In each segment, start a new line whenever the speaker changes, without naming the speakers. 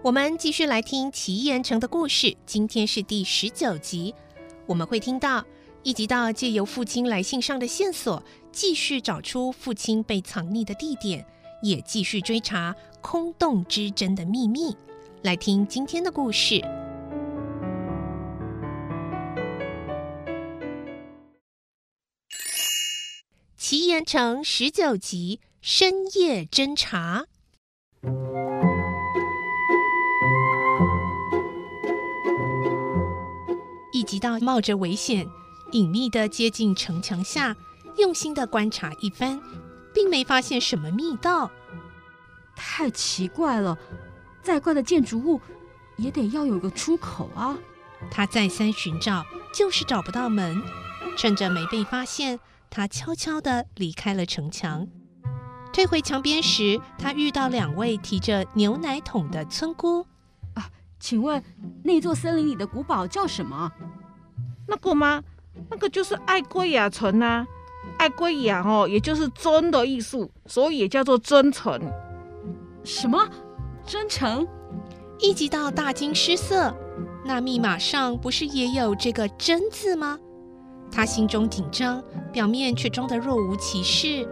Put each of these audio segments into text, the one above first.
我们继续来听奇岩城的故事。今天是第十九集，我们会听到一集到借由父亲来信上的线索，继续找出父亲被藏匿的地点，也继续追查空洞之针的秘密。来听今天的故事，奇岩城十九集。深夜侦查，一直到冒着危险，隐秘的接近城墙下，用心的观察一番，并没发现什么密道。
太奇怪了，再怪的建筑物也得要有个出口啊！
他再三寻找，就是找不到门。趁着没被发现，他悄悄地离开了城墙。退回墙边时，他遇到两位提着牛奶桶的村姑。
啊，请问那座森林里的古堡叫什么？
那个吗？那个就是爱圭亚城啊。爱圭亚哦，也就是真的艺术，所以也叫做真诚。
什么？真诚？
一直到大惊失色。那密码上不是也有这个真字吗？他心中紧张，表面却装得若无其事。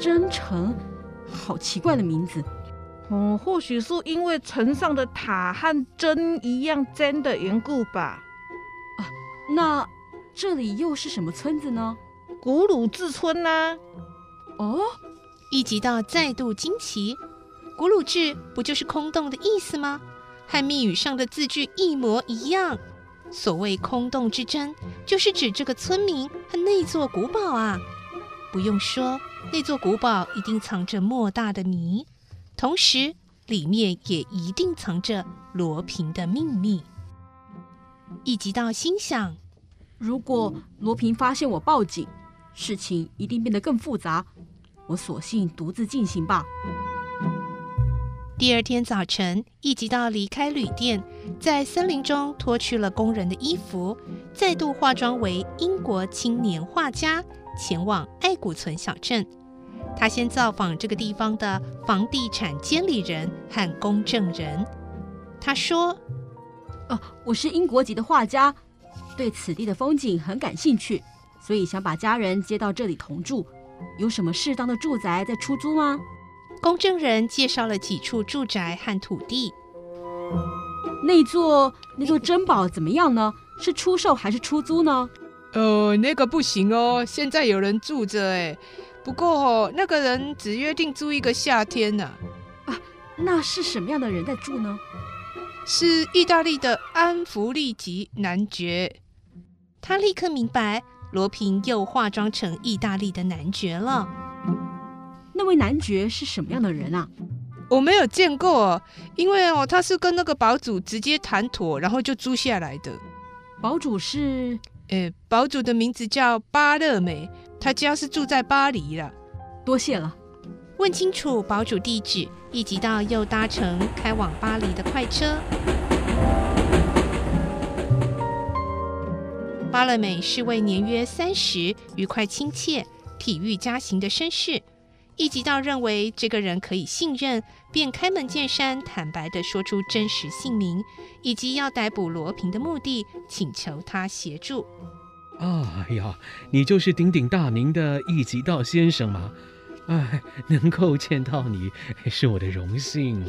真诚，好奇怪的名字。
哦，或许是因为城上的塔和针一样尖的缘故吧。
啊，那这里又是什么村子呢？
古鲁治村呐、啊。
哦，
一直到再度惊奇，古鲁治不就是空洞的意思吗？和密语上的字句一模一样。所谓空洞之针，就是指这个村民和那座古堡啊。不用说。那座古堡一定藏着莫大的谜，同时里面也一定藏着罗平的秘密。一直到心想，
如果罗平发现我报警，事情一定变得更复杂。我索性独自进行吧。
第二天早晨，一直到离开旅店，在森林中脱去了工人的衣服，再度化妆为英国青年画家。前往爱古村小镇，他先造访这个地方的房地产监理人和公证人。他说：“
哦，我是英国籍的画家，对此地的风景很感兴趣，所以想把家人接到这里同住。有什么适当的住宅在出租吗？”
公证人介绍了几处住宅和土地。
那座那座珍宝怎么样呢？是出售还是出租呢？
呃，那个不行哦，现在有人住着哎。不过哦，那个人只约定租一个夏天呢。
啊，那是什么样的人在住呢？
是意大利的安福利吉男爵。
他立刻明白，罗平又化妆成意大利的男爵了。
那位男爵是什么样的人啊？
我没有见过，因为哦，他是跟那个堡主直接谈妥，然后就租下来的。
堡主是？
呃，堡主的名字叫巴勒美，他家是住在巴黎的。
多谢了。
问清楚堡主地址，一直到又搭乘开往巴黎的快车。巴勒美是位年约三十、愉快亲切、体育家型的绅士。一直到认为这个人可以信任，便开门见山、坦白地说出真实姓名以及要逮捕罗平的目的，请求他协助。
哎呀，你就是鼎鼎大名的一级道先生吗？哎，能够见到你是我的荣幸。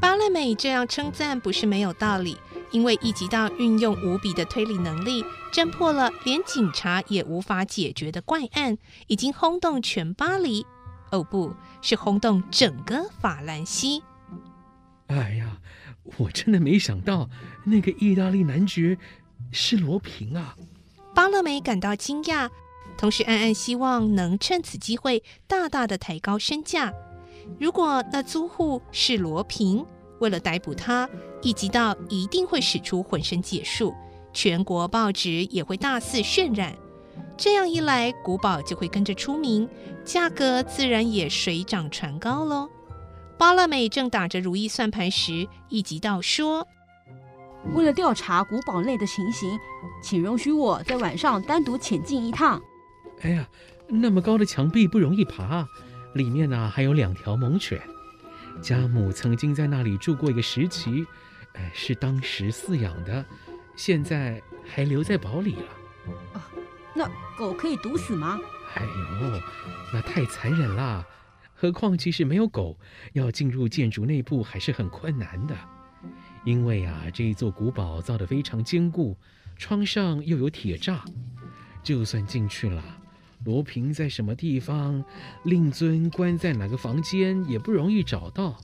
巴勒美这样称赞不是没有道理，因为一级道运用无比的推理能力，侦破了连警察也无法解决的怪案，已经轰动全巴黎。哦，不是轰动整个法兰西。
哎呀，我真的没想到那个意大利男爵是罗平啊！
巴勒梅感到惊讶，同时暗暗希望能趁此机会大大的抬高身价。如果那租户是罗平，为了逮捕他，一级道一定会使出浑身解数，全国报纸也会大肆渲染。这样一来，古堡就会跟着出名，价格自然也水涨船高喽。巴勒美正打着如意算盘时，一级道说：“
为了调查古堡内的情形，请容许我在晚上单独潜进一趟。”
哎呀，那么高的墙壁不容易爬，里面呢、啊、还有两条猛犬。家母曾经在那里住过一个时期，哎，是当时饲养的，现在还留在堡里了。
啊，那狗可以毒死吗？
哎呦，那太残忍了。何况即使没有狗，要进入建筑内部还是很困难的，因为啊，这一座古堡造得非常坚固，窗上又有铁栅，就算进去了。罗平在什么地方？令尊关在哪个房间？也不容易找到。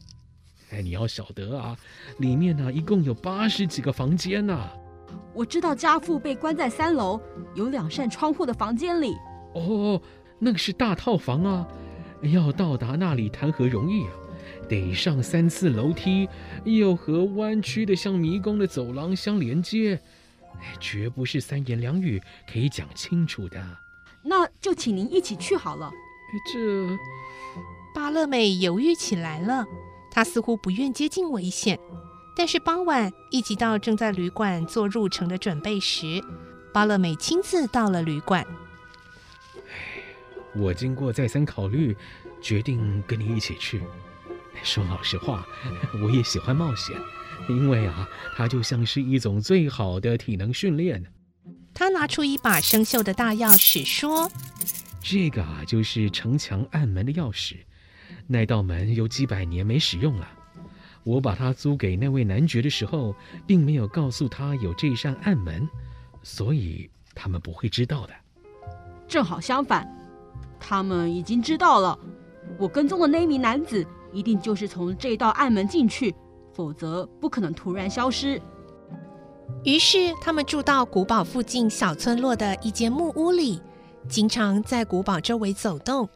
哎，你要晓得啊，里面呢一共有八十几个房间呢。
我知道家父被关在三楼有两扇窗户的房间里。
哦，那个是大套房啊，要到达那里谈何容易啊？得上三次楼梯，又和弯曲的像迷宫的走廊相连接，哎，绝不是三言两语可以讲清楚的。
那就请您一起去好了。
这
巴勒美犹豫起来了，他似乎不愿接近危险。但是傍晚，一级道正在旅馆做入城的准备时，巴勒美亲自到了旅馆。
我经过再三考虑，决定跟你一起去。说老实话，我也喜欢冒险，因为啊，它就像是一种最好的体能训练。
他拿出一把生锈的大钥匙，说：“
这个啊，就是城墙暗门的钥匙。那道门有几百年没使用了。我把它租给那位男爵的时候，并没有告诉他有这扇暗门，所以他们不会知道的。
正好相反，他们已经知道了。我跟踪的那名男子，一定就是从这道暗门进去，否则不可能突然消失。”
于是，他们住到古堡附近小村落的一间木屋里，经常在古堡周围走动，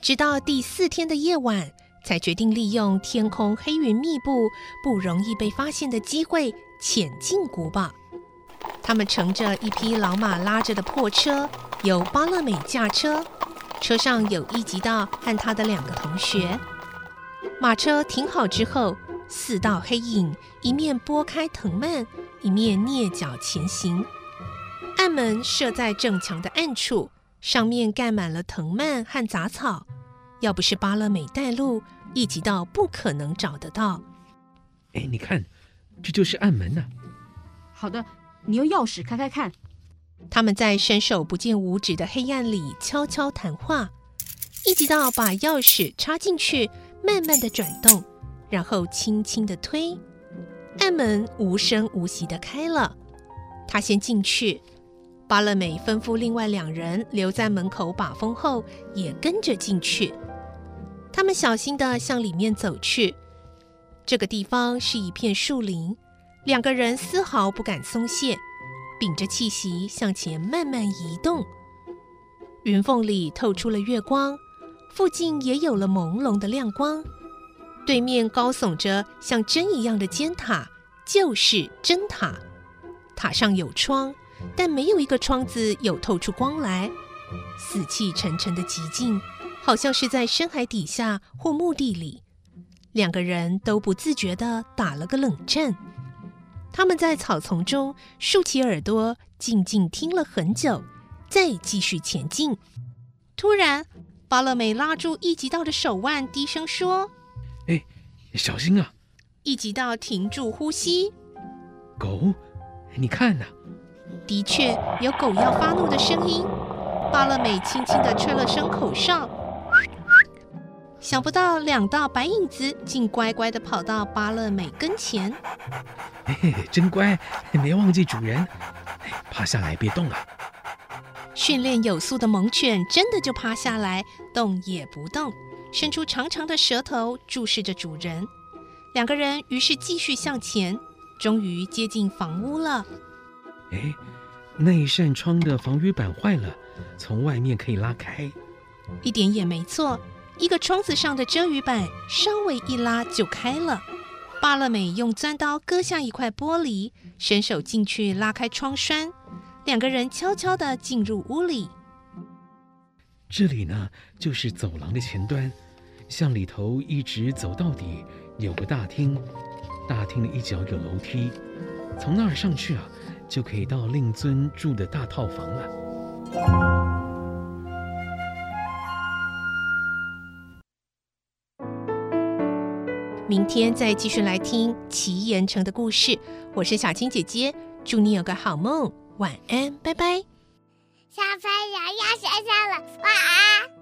直到第四天的夜晚，才决定利用天空黑云密布、不容易被发现的机会潜进古堡。他们乘着一匹老马拉着的破车，由巴勒美驾车，车上有一级道和他的两个同学。马车停好之后，四道黑影一面拨开藤蔓。一面蹑脚前行，暗门设在正墙的暗处，上面盖满了藤蔓和杂草。要不是巴勒美带路，一级道不可能找得到。
哎，你看，这就是暗门呐、啊。
好的，你用钥匙开开看。
他们在伸手不见五指的黑暗里悄悄谈话。一级道把钥匙插进去，慢慢的转动，然后轻轻的推。暗门无声无息的开了，他先进去。巴勒美吩咐另外两人留在门口把风后，也跟着进去。他们小心地向里面走去。这个地方是一片树林，两个人丝毫不敢松懈，屏着气息向前慢慢移动。云缝里透出了月光，附近也有了朦胧的亮光。对面高耸着像针一样的尖塔，就是针塔。塔上有窗，但没有一个窗子有透出光来。死气沉沉的寂静，好像是在深海底下或墓地里。两个人都不自觉地打了个冷战。他们在草丛中竖起耳朵，静静听了很久，再继续前进。突然，巴勒美拉住一级道的手腕，低声说。
哎，小心啊！
一级道停住呼吸。
狗，你看呐、啊，
的确有狗要发怒的声音。巴勒美轻轻地吹了声口哨，想不到两道白影子竟乖乖地跑到巴乐美跟前。
嘿嘿，真乖，没忘记主人。趴下来，别动啊！
训练有素的猛犬真的就趴下来，动也不动，伸出长长的舌头注视着主人。两个人于是继续向前，终于接近房屋了。
哎，那一扇窗的防雨板坏了，从外面可以拉开。
一点也没错，一个窗子上的遮雨板稍微一拉就开了。巴勒美用钻刀割下一块玻璃，伸手进去拉开窗栓，两个人悄悄的进入屋里。
这里呢，就是走廊的前端，向里头一直走到底，有个大厅，大厅的一角有楼梯，从那儿上去啊，就可以到令尊住的大套房了。
明天再继续来听奇岩城的故事。我是小青姐姐，祝你有个好梦，晚安拜拜。
小朋友要睡觉了晚安。